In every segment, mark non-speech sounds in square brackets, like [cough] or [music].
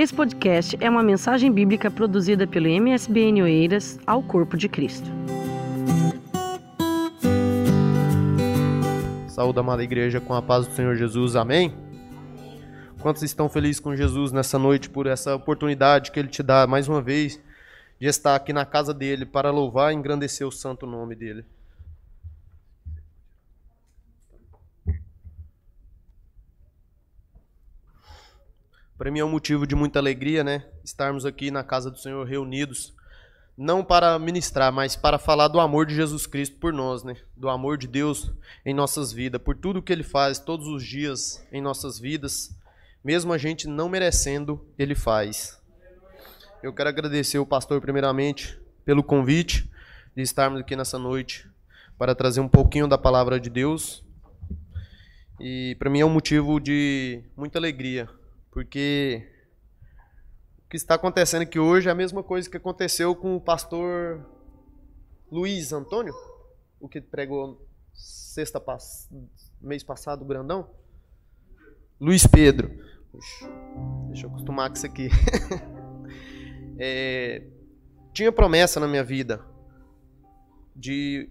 Esse podcast é uma mensagem bíblica produzida pelo MSBN Oeiras ao Corpo de Cristo. Saúde, amada igreja, com a paz do Senhor Jesus. Amém? Quantos estão felizes com Jesus nessa noite por essa oportunidade que Ele te dá mais uma vez de estar aqui na casa dele para louvar e engrandecer o santo nome dele? Para mim é um motivo de muita alegria, né? Estarmos aqui na casa do Senhor reunidos, não para ministrar, mas para falar do amor de Jesus Cristo por nós, né? Do amor de Deus em nossas vidas, por tudo que Ele faz todos os dias em nossas vidas, mesmo a gente não merecendo, Ele faz. Eu quero agradecer o pastor primeiramente pelo convite de estarmos aqui nessa noite para trazer um pouquinho da palavra de Deus. E para mim é um motivo de muita alegria porque o que está acontecendo aqui hoje é a mesma coisa que aconteceu com o pastor Luiz Antônio, o que pregou sexta mês passado, grandão. Luiz Pedro. Puxa, deixa eu acostumar com isso aqui. [laughs] é, tinha promessa na minha vida de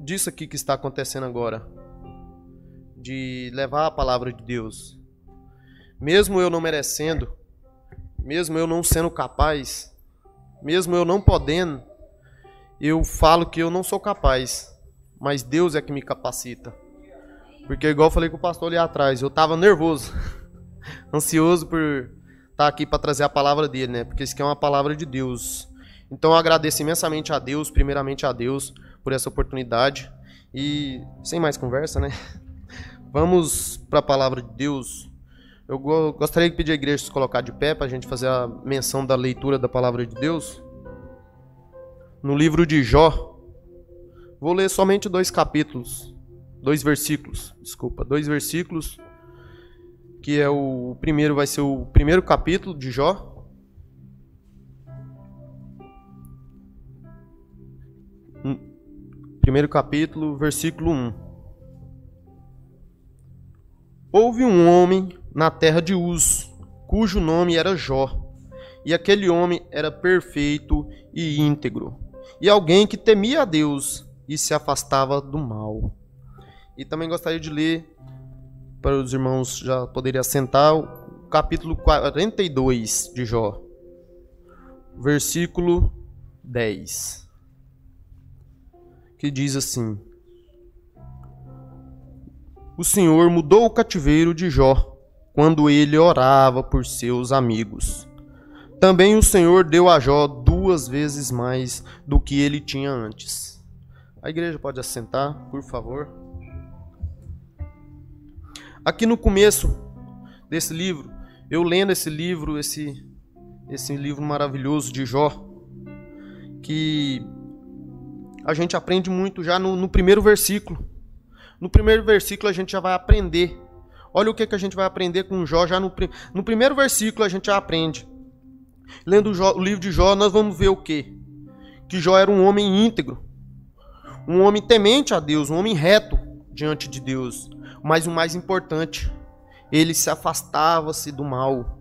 disso aqui que está acontecendo agora, de levar a palavra de Deus mesmo eu não merecendo, mesmo eu não sendo capaz, mesmo eu não podendo, eu falo que eu não sou capaz, mas Deus é que me capacita. Porque, igual eu falei com o pastor ali atrás, eu estava nervoso, [laughs] ansioso por estar tá aqui para trazer a palavra dele, né? Porque isso aqui é uma palavra de Deus. Então eu agradeço imensamente a Deus, primeiramente a Deus, por essa oportunidade. E sem mais conversa, né? [laughs] Vamos para a palavra de Deus. Eu gostaria de pedir a igreja se colocar de pé para a gente fazer a menção da leitura da palavra de Deus. No livro de Jó, vou ler somente dois capítulos, dois versículos, desculpa, dois versículos, que é o, o primeiro vai ser o primeiro capítulo de Jó. Hum, primeiro capítulo, versículo 1. Houve um homem na terra de Uz, cujo nome era Jó. E aquele homem era perfeito e íntegro, e alguém que temia a Deus e se afastava do mal. E também gostaria de ler, para os irmãos já poderem assentar, o capítulo 42 de Jó, versículo 10, que diz assim: O Senhor mudou o cativeiro de Jó quando ele orava por seus amigos. Também o Senhor deu a Jó duas vezes mais do que ele tinha antes. A igreja pode assentar, por favor. Aqui no começo desse livro, eu lendo esse livro, esse, esse livro maravilhoso de Jó, que a gente aprende muito já no, no primeiro versículo. No primeiro versículo a gente já vai aprender Olha o que, que a gente vai aprender com Jó. Já no, no primeiro versículo a gente já aprende. Lendo o, Jó, o livro de Jó, nós vamos ver o quê? Que Jó era um homem íntegro. Um homem temente a Deus, um homem reto diante de Deus. Mas o mais importante, ele se afastava-se do mal.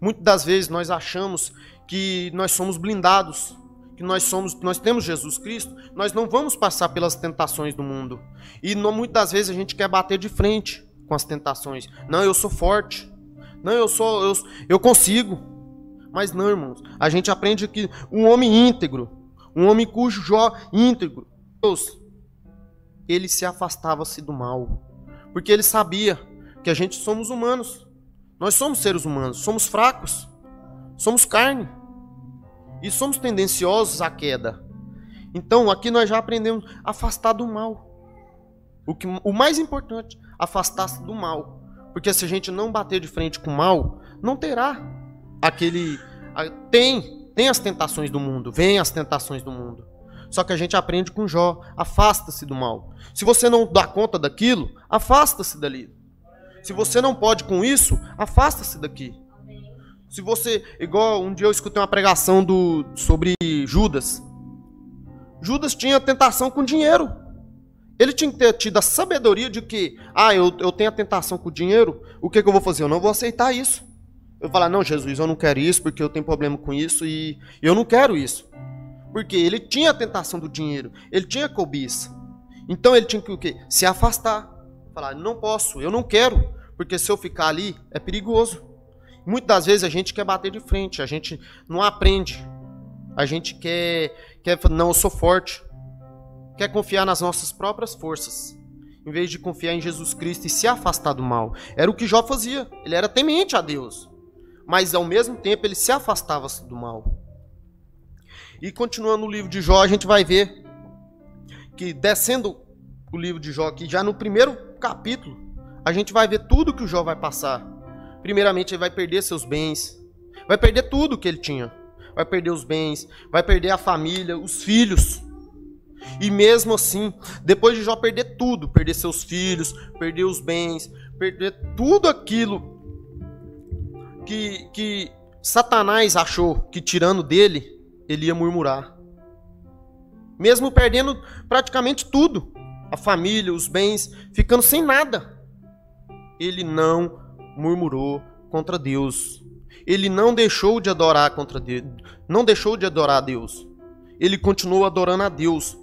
Muitas das vezes nós achamos que nós somos blindados, que nós somos, nós temos Jesus Cristo, nós não vamos passar pelas tentações do mundo. E não, muitas das vezes a gente quer bater de frente com as tentações. Não, eu sou forte. Não, eu sou eu, eu consigo. Mas não, irmãos. A gente aprende que um homem íntegro, um homem cujo Jó íntegro, Deus, ele se afastava-se do mal, porque ele sabia que a gente somos humanos. Nós somos seres humanos, somos fracos, somos carne e somos tendenciosos à queda. Então, aqui nós já aprendemos a afastar do mal. O, que, o mais importante, afastar-se do mal. Porque se a gente não bater de frente com o mal, não terá aquele. Tem, tem as tentações do mundo, vem as tentações do mundo. Só que a gente aprende com Jó, afasta-se do mal. Se você não dá conta daquilo, afasta-se dali. Se você não pode com isso, afasta-se daqui. Se você, igual um dia eu escutei uma pregação do sobre Judas. Judas tinha tentação com dinheiro. Ele tinha que ter tido a sabedoria de que, ah, eu, eu tenho a tentação com o dinheiro, o que, que eu vou fazer? Eu não vou aceitar isso. Eu falar, não, Jesus, eu não quero isso porque eu tenho problema com isso e eu não quero isso. Porque ele tinha a tentação do dinheiro, ele tinha cobiça. Então ele tinha que o quê? Se afastar. Falar, não posso, eu não quero, porque se eu ficar ali é perigoso. Muitas das vezes a gente quer bater de frente, a gente não aprende. A gente quer, quer não, eu sou forte. Quer confiar nas nossas próprias forças, em vez de confiar em Jesus Cristo e se afastar do mal. Era o que Jó fazia. Ele era temente a Deus, mas ao mesmo tempo ele se afastava do mal. E continuando o livro de Jó, a gente vai ver que descendo o livro de Jó aqui, já no primeiro capítulo, a gente vai ver tudo que o Jó vai passar. Primeiramente, ele vai perder seus bens, vai perder tudo que ele tinha. Vai perder os bens, vai perder a família, os filhos. E mesmo assim, depois de Jó perder tudo, perder seus filhos, perder os bens, perder tudo aquilo que, que Satanás achou que tirando dele, ele ia murmurar. Mesmo perdendo praticamente tudo, a família, os bens, ficando sem nada, ele não murmurou contra Deus. Ele não deixou de adorar contra Deus, não deixou de adorar a Deus. Ele continuou adorando a Deus.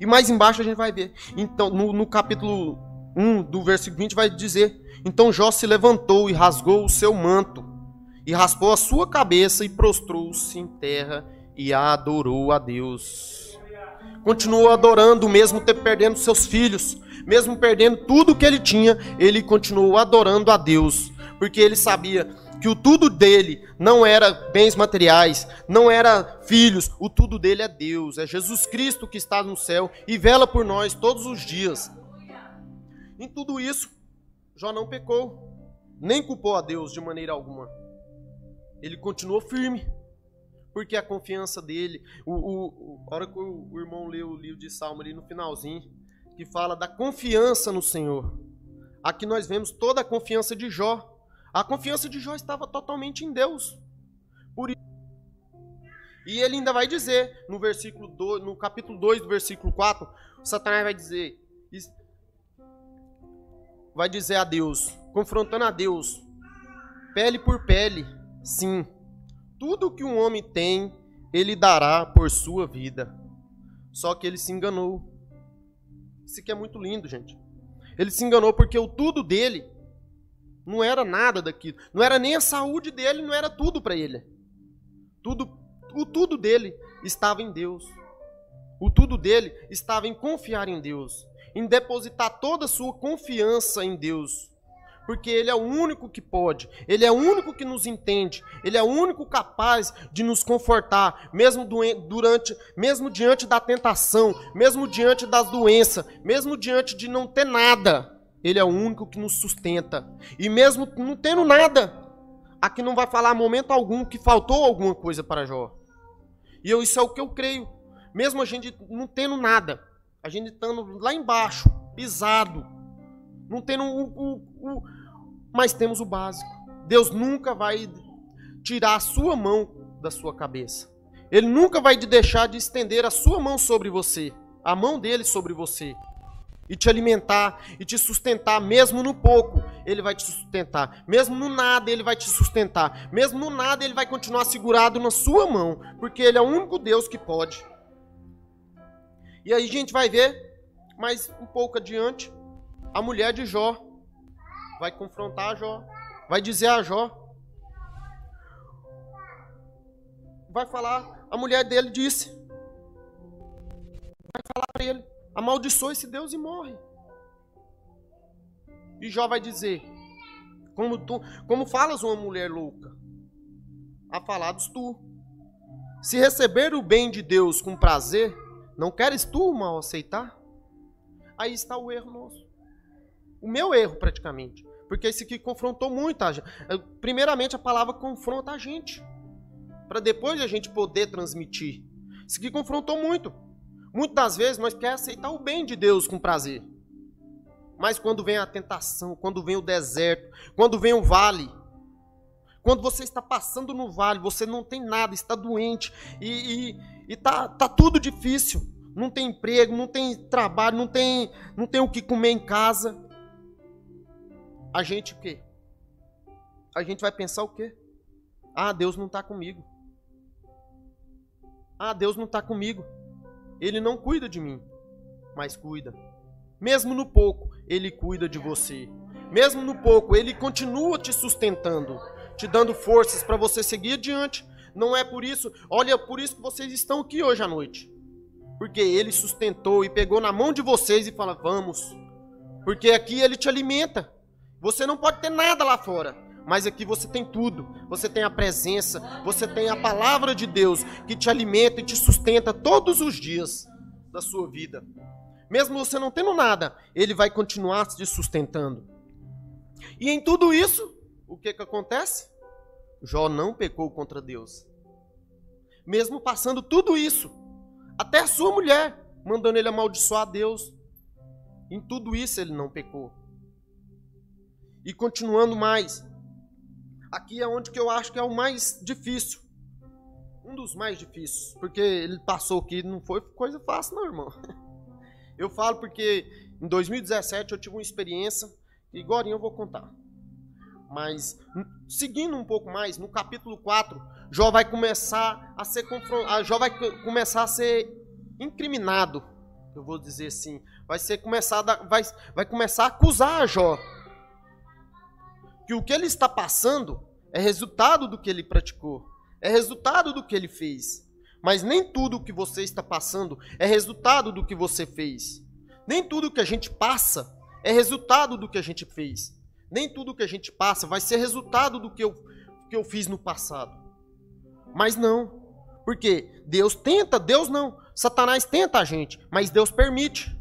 E mais embaixo a gente vai ver. Então, no, no capítulo 1 do versículo 20 vai dizer: Então Jó se levantou e rasgou o seu manto e raspou a sua cabeça e prostrou-se em terra e adorou a Deus. Continuou adorando, mesmo ter perdendo seus filhos, mesmo perdendo tudo que ele tinha, ele continuou adorando a Deus, porque ele sabia que o tudo dele não era bens materiais, não era filhos, o tudo dele é Deus, é Jesus Cristo que está no céu e vela por nós todos os dias. Em tudo isso, Jó não pecou, nem culpou a Deus de maneira alguma ele continuou firme. Porque a confiança dele, o, o, a hora que o, o irmão leu o livro de Salmo ali no finalzinho, que fala da confiança no Senhor. Aqui nós vemos toda a confiança de Jó. A confiança de Jó estava totalmente em Deus. Por isso, e ele ainda vai dizer no versículo 2, no capítulo 2 do versículo 4, Satanás vai dizer vai dizer a Deus, confrontando a Deus, pele por pele, Sim, tudo que um homem tem, ele dará por sua vida. Só que ele se enganou. Isso aqui é muito lindo, gente. Ele se enganou porque o tudo dele não era nada daquilo. Não era nem a saúde dele, não era tudo para ele. Tudo, o tudo dele estava em Deus. O tudo dele estava em confiar em Deus, em depositar toda a sua confiança em Deus porque Ele é o único que pode, Ele é o único que nos entende, Ele é o único capaz de nos confortar, mesmo durante, mesmo diante da tentação, mesmo diante das doenças, mesmo diante de não ter nada. Ele é o único que nos sustenta. E mesmo não tendo nada, aqui não vai falar momento algum que faltou alguma coisa para Jó. E eu, isso é o que eu creio. Mesmo a gente não tendo nada, a gente estando lá embaixo, pisado, não tendo o, o, o, mas temos o básico. Deus nunca vai tirar a sua mão da sua cabeça. Ele nunca vai te deixar de estender a sua mão sobre você, a mão dele sobre você, e te alimentar e te sustentar, mesmo no pouco, ele vai te sustentar, mesmo no nada, ele vai te sustentar, mesmo no nada, ele vai continuar segurado na sua mão, porque ele é o único Deus que pode. E aí a gente vai ver mais um pouco adiante a mulher de Jó vai confrontar Jó, vai dizer a Jó, vai falar, a mulher dele disse, vai falar para ele, amaldiçoa esse Deus e morre. E Jó vai dizer, como, tu, como falas uma mulher louca? A falados tu. Se receber o bem de Deus com prazer, não queres tu o mal aceitar? Aí está o erro nosso. O meu erro, praticamente. Porque esse aqui confrontou muito. A, primeiramente, a palavra confronta a gente. Para depois a gente poder transmitir. Isso aqui confrontou muito. Muitas das vezes nós queremos aceitar o bem de Deus com prazer. Mas quando vem a tentação, quando vem o deserto, quando vem o vale, quando você está passando no vale, você não tem nada, está doente e, e, e tá, tá tudo difícil. Não tem emprego, não tem trabalho, não tem, não tem o que comer em casa a gente o quê? a gente vai pensar o quê? Ah, Deus não está comigo. Ah, Deus não está comigo. Ele não cuida de mim, mas cuida. Mesmo no pouco, Ele cuida de você. Mesmo no pouco, Ele continua te sustentando, te dando forças para você seguir adiante. Não é por isso, olha, por isso que vocês estão aqui hoje à noite. Porque Ele sustentou e pegou na mão de vocês e fala: vamos. Porque aqui Ele te alimenta. Você não pode ter nada lá fora. Mas aqui você tem tudo. Você tem a presença, você tem a palavra de Deus que te alimenta e te sustenta todos os dias da sua vida. Mesmo você não tendo nada, ele vai continuar te sustentando. E em tudo isso, o que que acontece? Jó não pecou contra Deus. Mesmo passando tudo isso, até a sua mulher mandando ele amaldiçoar Deus. Em tudo isso ele não pecou. E continuando mais, aqui é onde que eu acho que é o mais difícil. Um dos mais difíceis, porque ele passou aqui, não foi coisa fácil não, irmão. [laughs] Eu falo porque em 2017 eu tive uma experiência, e agora eu vou contar. Mas seguindo um pouco mais, no capítulo 4, Jó vai começar a ser confrontado, Jó vai começar a ser incriminado, eu vou dizer assim, vai ser começar a, vai, vai começar a acusar Jó que o que ele está passando é resultado do que ele praticou, é resultado do que ele fez. Mas nem tudo o que você está passando é resultado do que você fez. Nem tudo que a gente passa é resultado do que a gente fez. Nem tudo que a gente passa vai ser resultado do que eu, que eu fiz no passado. Mas não. Porque Deus tenta, Deus não. Satanás tenta a gente, mas Deus permite.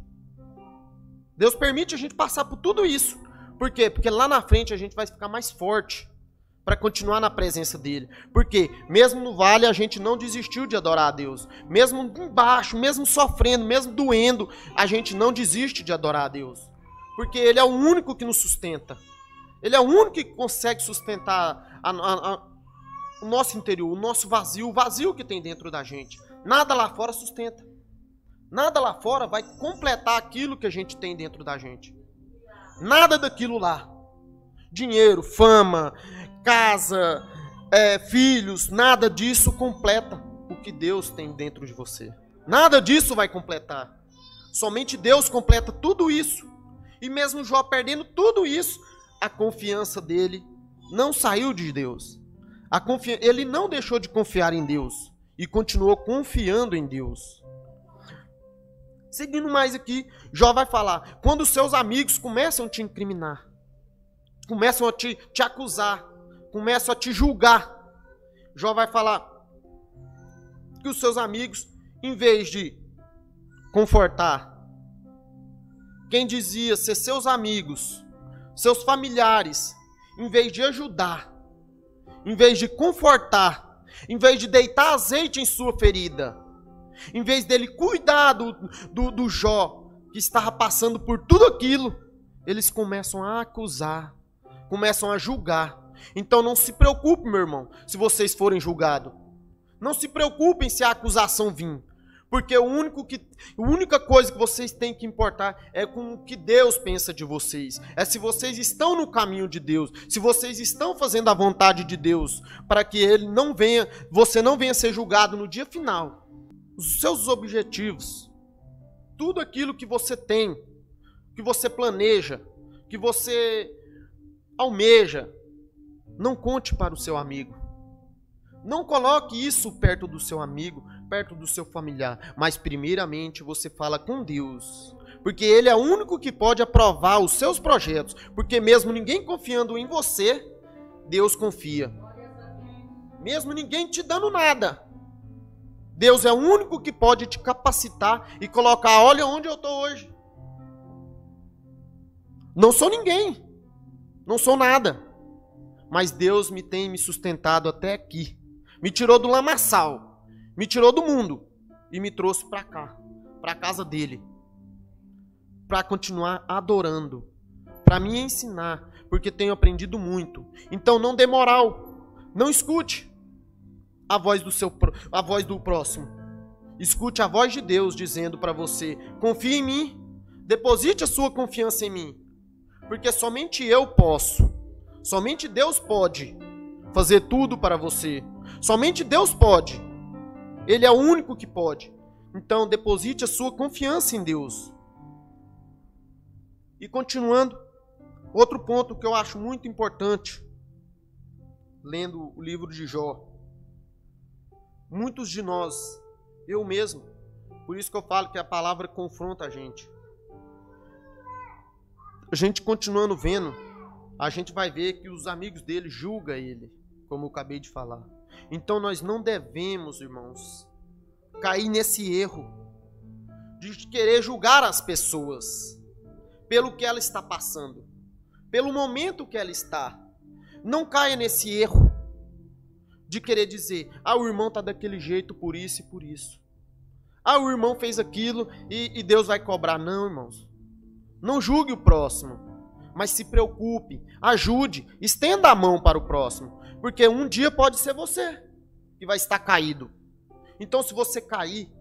Deus permite a gente passar por tudo isso. Por quê? Porque lá na frente a gente vai ficar mais forte para continuar na presença dele. Porque mesmo no vale a gente não desistiu de adorar a Deus. Mesmo embaixo, mesmo sofrendo, mesmo doendo, a gente não desiste de adorar a Deus. Porque ele é o único que nos sustenta. Ele é o único que consegue sustentar a, a, a, o nosso interior, o nosso vazio, o vazio que tem dentro da gente. Nada lá fora sustenta. Nada lá fora vai completar aquilo que a gente tem dentro da gente. Nada daquilo lá. Dinheiro, fama, casa, é, filhos, nada disso completa o que Deus tem dentro de você. Nada disso vai completar. Somente Deus completa tudo isso. E mesmo Jó perdendo tudo isso, a confiança dele não saiu de Deus. Confi... Ele não deixou de confiar em Deus e continuou confiando em Deus. Seguindo mais aqui, Jó vai falar: quando seus amigos começam a te incriminar, começam a te, te acusar, começam a te julgar. Jó vai falar que os seus amigos, em vez de confortar, quem dizia ser seus amigos, seus familiares, em vez de ajudar, em vez de confortar, em vez de deitar azeite em sua ferida, em vez dele cuidar do, do, do Jó, que estava passando por tudo aquilo, eles começam a acusar, começam a julgar. Então não se preocupe, meu irmão, se vocês forem julgados. Não se preocupem se a acusação vir. Porque o único que, a única coisa que vocês têm que importar é com o que Deus pensa de vocês. É se vocês estão no caminho de Deus, se vocês estão fazendo a vontade de Deus, para que ele não venha, você não venha ser julgado no dia final. Os seus objetivos, tudo aquilo que você tem, que você planeja, que você almeja, não conte para o seu amigo. Não coloque isso perto do seu amigo, perto do seu familiar, mas primeiramente você fala com Deus. Porque ele é o único que pode aprovar os seus projetos, porque mesmo ninguém confiando em você, Deus confia. Mesmo ninguém te dando nada, Deus é o único que pode te capacitar e colocar, olha onde eu estou hoje. Não sou ninguém, não sou nada. Mas Deus me tem me sustentado até aqui. Me tirou do lamaçal, me tirou do mundo. E me trouxe para cá, para a casa dele, para continuar adorando, para me ensinar, porque tenho aprendido muito. Então não dê moral, não escute a voz do seu a voz do próximo. Escute a voz de Deus dizendo para você: confie em mim, deposite a sua confiança em mim, porque somente eu posso Somente Deus pode fazer tudo para você. Somente Deus pode. Ele é o único que pode. Então, deposite a sua confiança em Deus. E continuando, outro ponto que eu acho muito importante, lendo o livro de Jó. Muitos de nós, eu mesmo, por isso que eu falo que a palavra confronta a gente. A gente continuando vendo, a gente vai ver que os amigos dele julgam ele, como eu acabei de falar. Então nós não devemos, irmãos, cair nesse erro de querer julgar as pessoas pelo que ela está passando, pelo momento que ela está. Não caia nesse erro de querer dizer: ah, o irmão está daquele jeito por isso e por isso. Ah, o irmão fez aquilo e, e Deus vai cobrar. Não, irmãos. Não julgue o próximo, mas se preocupe, ajude, estenda a mão para o próximo, porque um dia pode ser você que vai estar caído. Então, se você cair,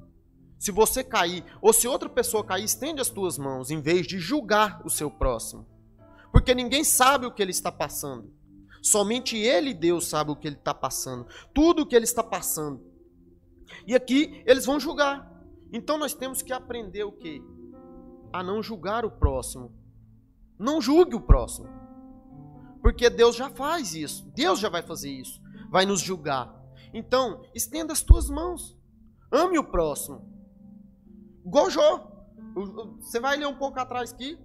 se você cair, ou se outra pessoa cair, estende as tuas mãos, em vez de julgar o seu próximo. Porque ninguém sabe o que ele está passando. Somente ele Deus sabe o que ele está passando. Tudo o que ele está passando. E aqui eles vão julgar. Então nós temos que aprender o quê? a não julgar o próximo. Não julgue o próximo. Porque Deus já faz isso. Deus já vai fazer isso. Vai nos julgar. Então, estenda as tuas mãos. Ame o próximo. Jó. Você vai ler um pouco atrás aqui.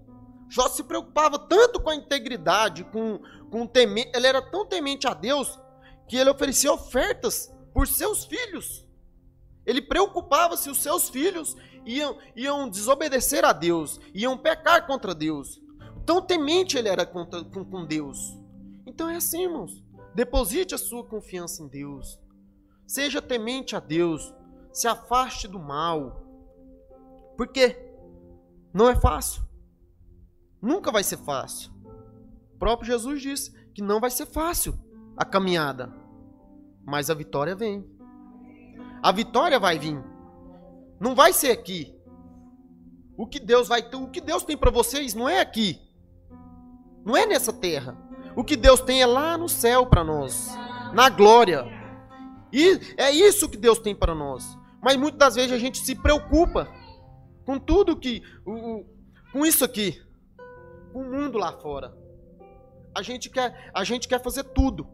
Jó se preocupava tanto com a integridade, com, com temer. Ele era tão temente a Deus que ele oferecia ofertas por seus filhos. Ele preocupava se os seus filhos iam, iam desobedecer a Deus, iam pecar contra Deus. Tão temente ele era com, com, com Deus. Então é assim, irmãos. Deposite a sua confiança em Deus. Seja temente a Deus. Se afaste do mal. Porque não é fácil. Nunca vai ser fácil. O próprio Jesus disse que não vai ser fácil a caminhada. Mas a vitória vem. A vitória vai vir. Não vai ser aqui. O que Deus vai o que Deus tem para vocês não é aqui. Não é nessa terra. O que Deus tem é lá no céu para nós, na glória. E é isso que Deus tem para nós. Mas muitas das vezes a gente se preocupa com tudo que com isso aqui, com o mundo lá fora. A gente quer, a gente quer fazer tudo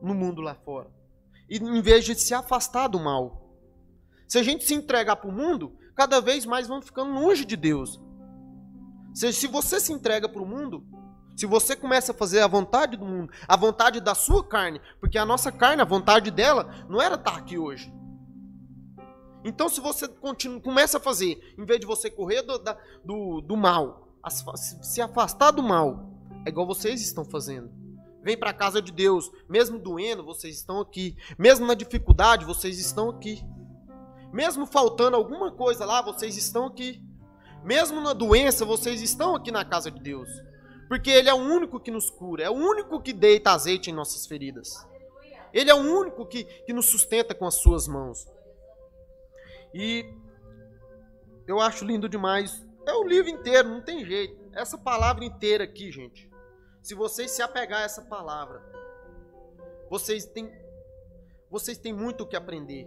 no mundo lá fora. E em vez de se afastar do mal. Se a gente se entregar para o mundo, cada vez mais vamos ficando longe de Deus. Se, se você se entrega para o mundo, se você começa a fazer a vontade do mundo, a vontade da sua carne, porque a nossa carne, a vontade dela, não era estar aqui hoje. Então, se você continua, começa a fazer, em vez de você correr do, da, do, do mal, se afastar do mal, é igual vocês estão fazendo. Vem para a casa de Deus, mesmo doendo, vocês estão aqui. Mesmo na dificuldade, vocês estão aqui. Mesmo faltando alguma coisa lá, vocês estão aqui. Mesmo na doença, vocês estão aqui na casa de Deus. Porque Ele é o único que nos cura, é o único que deita azeite em nossas feridas. Ele é o único que, que nos sustenta com as suas mãos. E eu acho lindo demais. É o livro inteiro, não tem jeito. Essa palavra inteira aqui, gente. Se vocês se apegar a essa palavra, vocês têm, vocês têm muito o que aprender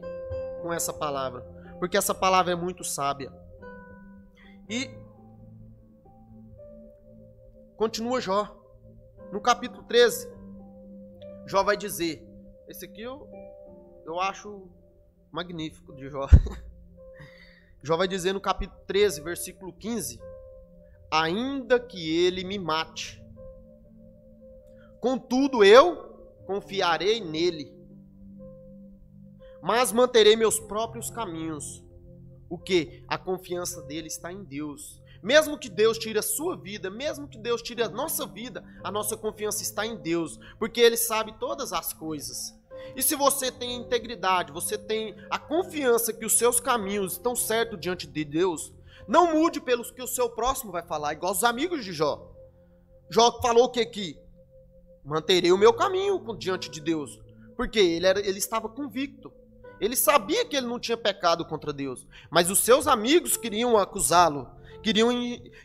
com essa palavra, porque essa palavra é muito sábia. E continua Jó. No capítulo 13, Jó vai dizer: Esse aqui eu, eu acho magnífico de Jó. [laughs] Jó vai dizer no capítulo 13, versículo 15: Ainda que ele me mate, contudo eu confiarei nele mas manterei meus próprios caminhos. O que? A confiança dele está em Deus. Mesmo que Deus tire a sua vida, mesmo que Deus tire a nossa vida, a nossa confiança está em Deus, porque Ele sabe todas as coisas. E se você tem integridade, você tem a confiança que os seus caminhos estão certos diante de Deus, não mude pelos que o seu próximo vai falar, igual os amigos de Jó. Jó falou o que aqui? Manterei o meu caminho diante de Deus, porque ele, era, ele estava convicto. Ele sabia que ele não tinha pecado contra Deus, mas os seus amigos queriam acusá-lo, queriam,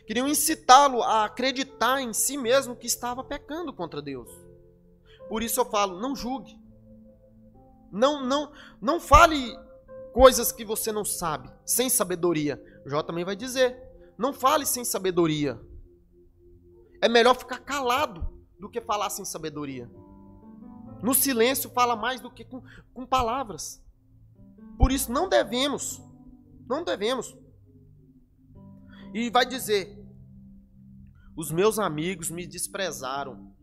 queriam incitá-lo a acreditar em si mesmo que estava pecando contra Deus. Por isso eu falo, não julgue. Não, não, não fale coisas que você não sabe, sem sabedoria. Jó também vai dizer: não fale sem sabedoria. É melhor ficar calado do que falar sem sabedoria. No silêncio fala mais do que com, com palavras. Por isso não devemos, não devemos. E vai dizer: os meus amigos me desprezaram,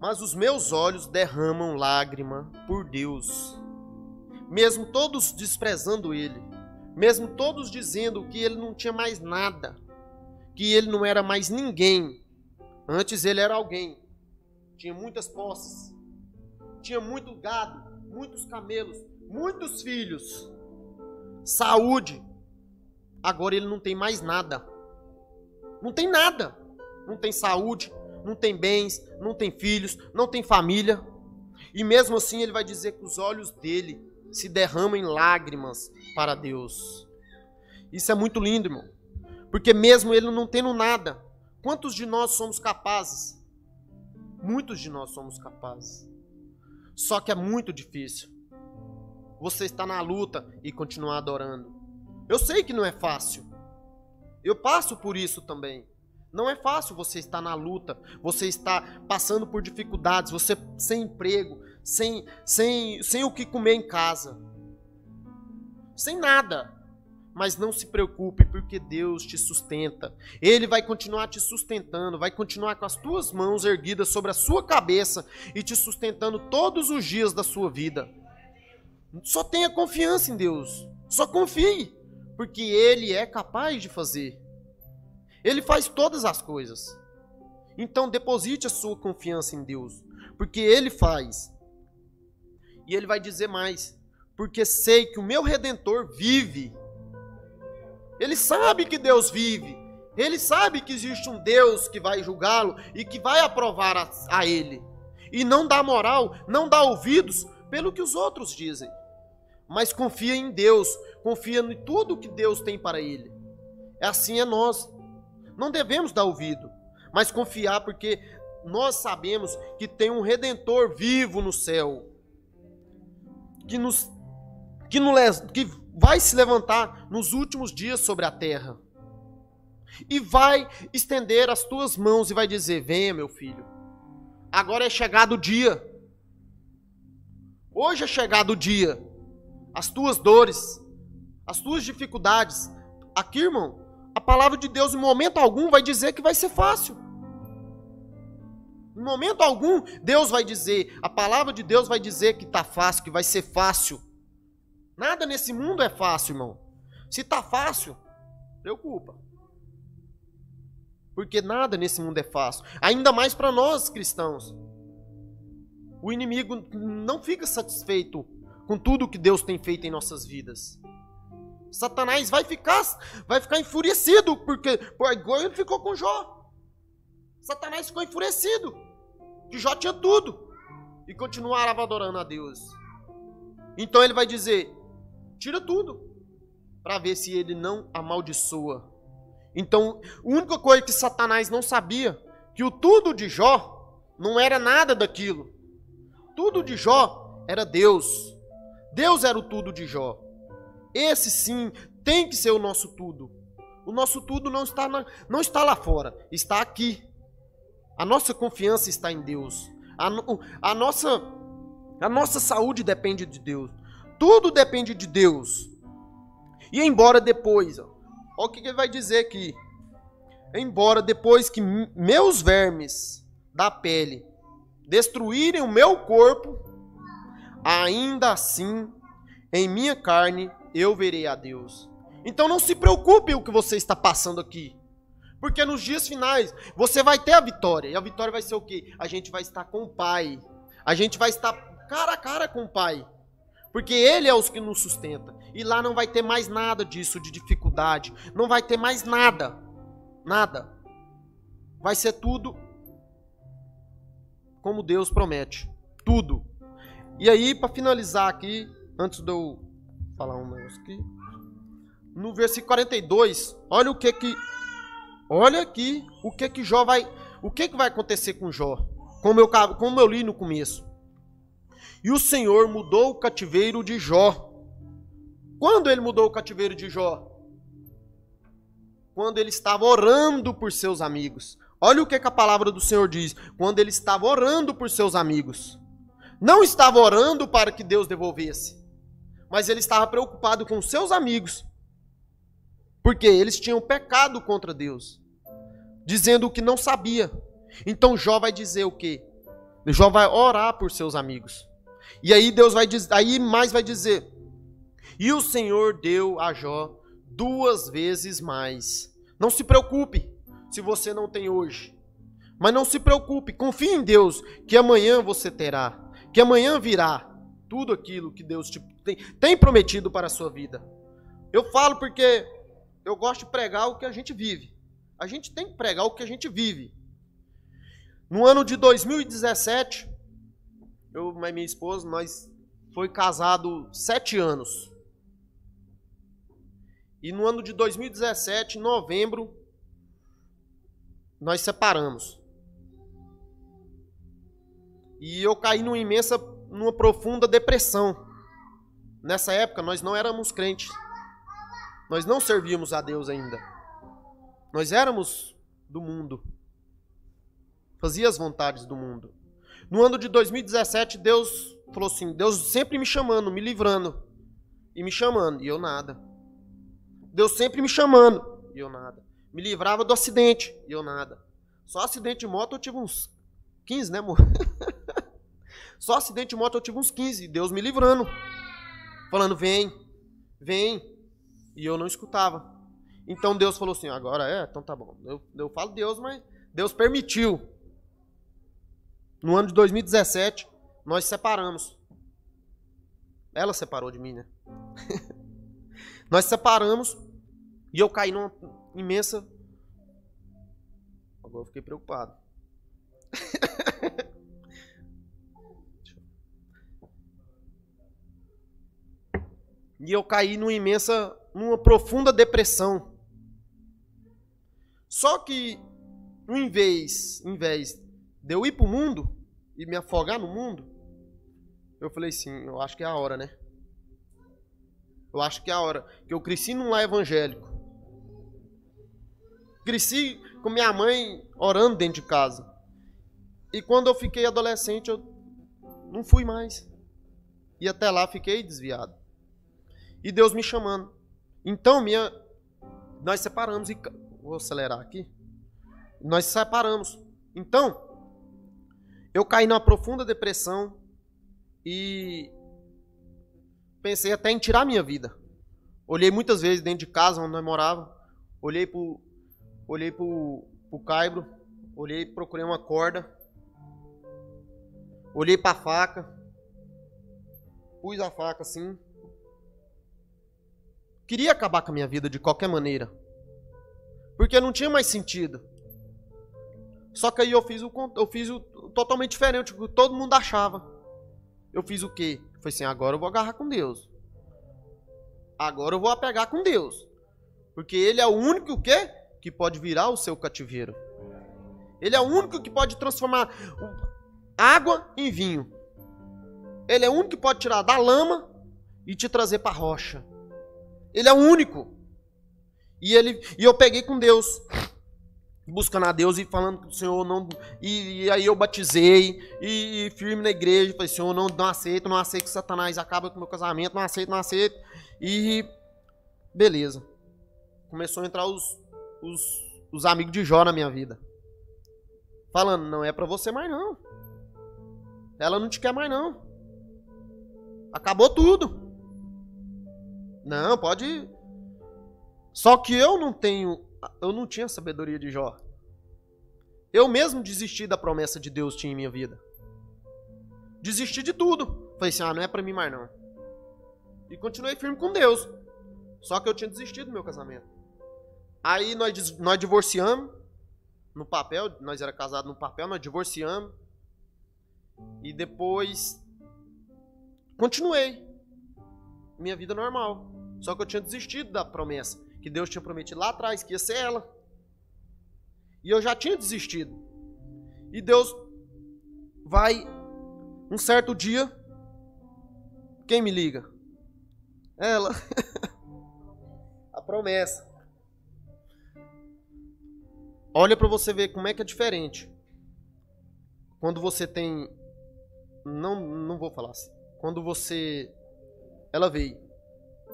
mas os meus olhos derramam lágrima por Deus. Mesmo todos desprezando ele, mesmo todos dizendo que ele não tinha mais nada, que ele não era mais ninguém. Antes ele era alguém, tinha muitas posses, tinha muito gado, muitos camelos, muitos filhos, saúde. Agora ele não tem mais nada. Não tem nada. Não tem saúde, não tem bens, não tem filhos, não tem família. E mesmo assim ele vai dizer que os olhos dele se derramam em lágrimas para Deus. Isso é muito lindo, irmão. Porque mesmo ele não tendo nada, quantos de nós somos capazes? Muitos de nós somos capazes. Só que é muito difícil. Você está na luta e continuar adorando. Eu sei que não é fácil. Eu passo por isso também. Não é fácil você estar na luta, você está passando por dificuldades, você sem emprego, sem, sem, sem o que comer em casa, sem nada. Mas não se preocupe, porque Deus te sustenta. Ele vai continuar te sustentando, vai continuar com as tuas mãos erguidas sobre a sua cabeça e te sustentando todos os dias da sua vida. Só tenha confiança em Deus. Só confie porque ele é capaz de fazer. Ele faz todas as coisas. Então deposite a sua confiança em Deus, porque ele faz. E ele vai dizer mais: porque sei que o meu redentor vive. Ele sabe que Deus vive. Ele sabe que existe um Deus que vai julgá-lo e que vai aprovar a, a ele. E não dá moral, não dá ouvidos pelo que os outros dizem mas confia em Deus, confia em tudo que Deus tem para ele. É assim é nós. Não devemos dar ouvido, mas confiar porque nós sabemos que tem um redentor vivo no céu. Que nos que, nos, que vai se levantar nos últimos dias sobre a terra. E vai estender as tuas mãos e vai dizer: Venha, meu filho. Agora é chegado o dia. Hoje é chegado o dia as tuas dores, as tuas dificuldades. Aqui, irmão, a palavra de Deus em momento algum vai dizer que vai ser fácil. Em momento algum, Deus vai dizer, a palavra de Deus vai dizer que está fácil, que vai ser fácil. Nada nesse mundo é fácil, irmão. Se está fácil, preocupa. Porque nada nesse mundo é fácil. Ainda mais para nós cristãos. O inimigo não fica satisfeito com tudo que Deus tem feito em nossas vidas. Satanás vai ficar, vai ficar enfurecido, porque por igual ele ficou com Jó. Satanás ficou enfurecido, que Jó tinha tudo e continuava adorando a Deus. Então ele vai dizer: tira tudo, para ver se ele não amaldiçoa. Então, a única coisa que Satanás não sabia, que o tudo de Jó não era nada daquilo. Tudo de Jó era Deus. Deus era o tudo de Jó. Esse sim tem que ser o nosso tudo. O nosso tudo não está, na, não está lá fora, está aqui. A nossa confiança está em Deus. A, a, nossa, a nossa saúde depende de Deus. Tudo depende de Deus. E embora depois, olha o que ele vai dizer aqui. Embora depois que meus vermes da pele destruírem o meu corpo, ainda assim, em minha carne eu verei a Deus. Então não se preocupe o que você está passando aqui. Porque nos dias finais você vai ter a vitória. E a vitória vai ser o quê? A gente vai estar com o Pai. A gente vai estar cara a cara com o Pai. Porque Ele é os que nos sustenta. E lá não vai ter mais nada disso, de dificuldade. Não vai ter mais nada. Nada. Vai ser tudo como Deus promete. Tudo. E aí, para finalizar aqui, antes de eu falar um negócio aqui, no versículo 42, olha o que que olha aqui o que que Jó vai o que, que vai acontecer com Jó? Como eu, como eu li no começo. E o Senhor mudou o cativeiro de Jó. Quando ele mudou o cativeiro de Jó? Quando ele estava orando por seus amigos. Olha o que, que a palavra do Senhor diz. Quando ele estava orando por seus amigos. Não estava orando para que Deus devolvesse. Mas ele estava preocupado com seus amigos. Porque eles tinham pecado contra Deus. Dizendo o que não sabia. Então Jó vai dizer o quê? Jó vai orar por seus amigos. E aí Deus vai dizer, aí mais vai dizer: "E o Senhor deu a Jó duas vezes mais". Não se preocupe se você não tem hoje. Mas não se preocupe, confie em Deus, que amanhã você terá, que amanhã virá tudo aquilo que Deus te tem, tem prometido para a sua vida. Eu falo porque eu gosto de pregar o que a gente vive. A gente tem que pregar o que a gente vive. No ano de 2017, eu e minha esposa, nós foi casado sete anos. E no ano de 2017, em novembro, nós separamos. E eu caí numa imensa, numa profunda depressão. Nessa época nós não éramos crentes. Nós não servíamos a Deus ainda. Nós éramos do mundo fazia as vontades do mundo. No ano de 2017, Deus falou assim: Deus sempre me chamando, me livrando e me chamando, e eu nada. Deus sempre me chamando, e eu nada. Me livrava do acidente, e eu nada. Só acidente de moto eu tive uns 15, né, amor? [laughs] Só acidente de moto eu tive uns 15, e Deus me livrando. Falando: vem, vem. E eu não escutava. Então Deus falou assim: agora é, então tá bom. Eu, eu falo Deus, mas Deus permitiu no ano de 2017, nós separamos. Ela separou de mim, né? [laughs] nós separamos e eu caí numa imensa. Agora eu fiquei preocupado. [laughs] e eu caí numa imensa, numa profunda depressão. Só que, em vez, em vez de eu ir pro mundo e me afogar no mundo, eu falei assim, eu acho que é a hora, né? Eu acho que é a hora. Que eu cresci num lar evangélico. Cresci com minha mãe orando dentro de casa. E quando eu fiquei adolescente, eu não fui mais. E até lá fiquei desviado. E Deus me chamando. Então, minha nós separamos e vou acelerar aqui. Nós separamos. Então, eu caí numa profunda depressão e pensei até em tirar minha vida. Olhei muitas vezes dentro de casa onde nós morava, olhei pro olhei pro, pro caibro, olhei, procurei uma corda, olhei para a faca, pus a faca assim. Queria acabar com a minha vida de qualquer maneira. Porque não tinha mais sentido. Só que aí eu fiz o, eu fiz o totalmente diferente do que todo mundo achava. Eu fiz o quê? Foi assim, agora eu vou agarrar com Deus. Agora eu vou apegar com Deus. Porque Ele é o único o quê? que pode virar o seu cativeiro. Ele é o único que pode transformar água em vinho. Ele é o único que pode tirar da lama e te trazer para rocha. Ele é o único. E, ele, e eu peguei com Deus buscando a Deus e falando que o Senhor não. E, e aí eu batizei e, e, firme na igreja. Falei, Senhor, não, não aceito, não aceito que Satanás acabe com o meu casamento, não aceito, não aceito. E beleza. Começou a entrar os, os, os amigos de Jó na minha vida. Falando, não é para você mais não. Ela não te quer mais não. Acabou tudo. Não, pode. Só que eu não tenho eu não tinha sabedoria de Jó. Eu mesmo desisti da promessa de Deus tinha em minha vida. Desisti de tudo. Falei assim, ah, não é para mim mais não. E continuei firme com Deus. Só que eu tinha desistido do meu casamento. Aí nós, nós divorciamos no papel, nós era casados no papel, nós divorciamos. E depois continuei minha vida normal. Só que eu tinha desistido da promessa que Deus tinha prometido lá atrás que ia ser ela. E eu já tinha desistido. E Deus vai, um certo dia, quem me liga? Ela. [laughs] a promessa. Olha para você ver como é que é diferente. Quando você tem. Não, não vou falar assim. Quando você. Ela veio.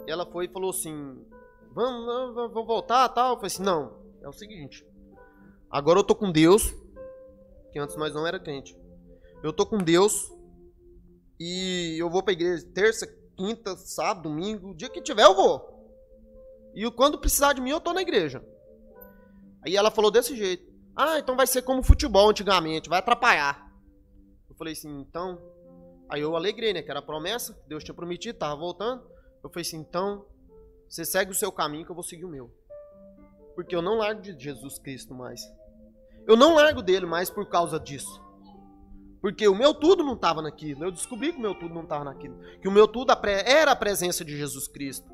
Ela foi e falou assim: Vamos, vamos voltar tal. Eu falei assim: Não, é o seguinte. Agora eu tô com Deus. Que antes nós não era crente. Eu tô com Deus. E eu vou pra igreja terça, quinta, sábado, domingo. Dia que tiver eu vou. E quando precisar de mim eu tô na igreja. Aí ela falou desse jeito. Ah, então vai ser como futebol antigamente, vai atrapalhar. Eu falei assim, então. Aí eu alegrei, né? Que era promessa, Deus tinha prometido, tava voltando. Eu falei assim, então, você segue o seu caminho que eu vou seguir o meu. Porque eu não largo de Jesus Cristo mais. Eu não largo dele mais por causa disso. Porque o meu tudo não estava naquilo. Eu descobri que o meu tudo não estava naquilo. Que o meu tudo era a presença de Jesus Cristo.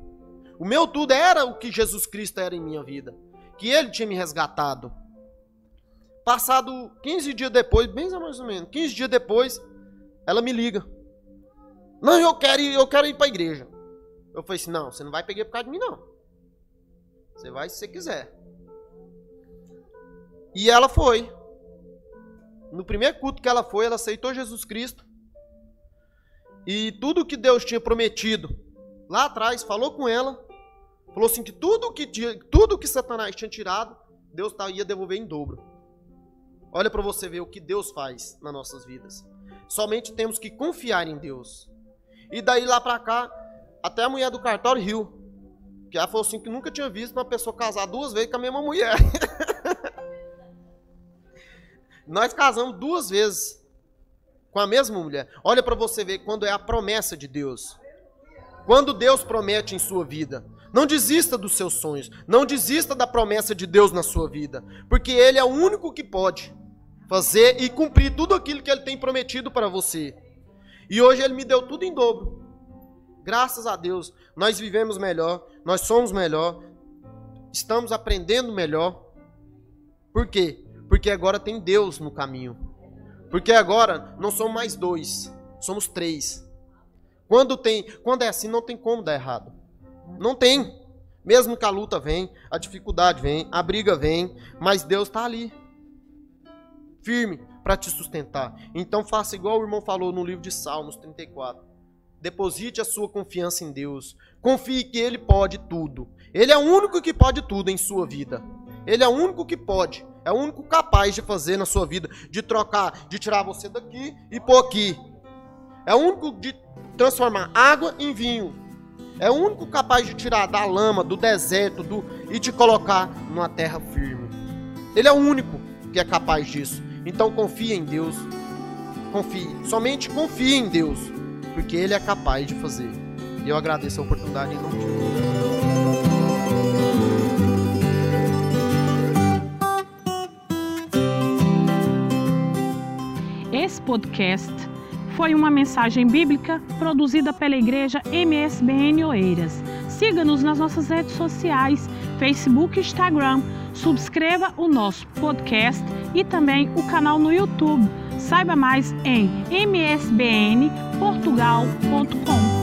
O meu tudo era o que Jesus Cristo era em minha vida. Que ele tinha me resgatado. Passado 15 dias depois, bem mais ou menos, 15 dias depois, ela me liga. Não, eu quero ir, eu quero ir para a igreja. Eu falei assim: não, você não vai pegar por causa de mim, não. Você vai se você quiser. E ela foi. No primeiro culto que ela foi, ela aceitou Jesus Cristo. E tudo que Deus tinha prometido lá atrás, falou com ela. Falou assim que tudo que, tudo que Satanás tinha tirado, Deus tá, ia devolver em dobro. Olha para você ver o que Deus faz nas nossas vidas. Somente temos que confiar em Deus. E daí lá para cá, até a mulher do cartório riu. Que ela falou assim que nunca tinha visto uma pessoa casar duas vezes com a mesma mulher. [laughs] Nós casamos duas vezes com a mesma mulher. Olha para você ver quando é a promessa de Deus. Quando Deus promete em sua vida, não desista dos seus sonhos, não desista da promessa de Deus na sua vida, porque Ele é o único que pode fazer e cumprir tudo aquilo que Ele tem prometido para você. E hoje Ele me deu tudo em dobro. Graças a Deus, nós vivemos melhor, nós somos melhor, estamos aprendendo melhor. Por quê? Porque agora tem Deus no caminho. Porque agora não somos mais dois, somos três. Quando tem, quando é assim, não tem como dar errado. Não tem. Mesmo que a luta vem, a dificuldade vem, a briga vem, mas Deus está ali, firme para te sustentar. Então faça igual o irmão falou no livro de Salmos 34. Deposite a sua confiança em Deus. Confie que Ele pode tudo. Ele é o único que pode tudo em sua vida. Ele é o único que pode. É o único capaz de fazer na sua vida. De trocar, de tirar você daqui e pôr aqui. É o único de transformar água em vinho. É o único capaz de tirar da lama, do deserto, do e te colocar numa terra firme. Ele é o único que é capaz disso. Então confie em Deus. Confie. Somente confie em Deus porque Ele é capaz de fazer. E eu agradeço a oportunidade em nome de Deus. Esse podcast foi uma mensagem bíblica produzida pela igreja MSBN Oeiras. Siga-nos nas nossas redes sociais, Facebook e Instagram. Subscreva o nosso podcast e também o canal no YouTube Saiba mais em msbnportugal.com.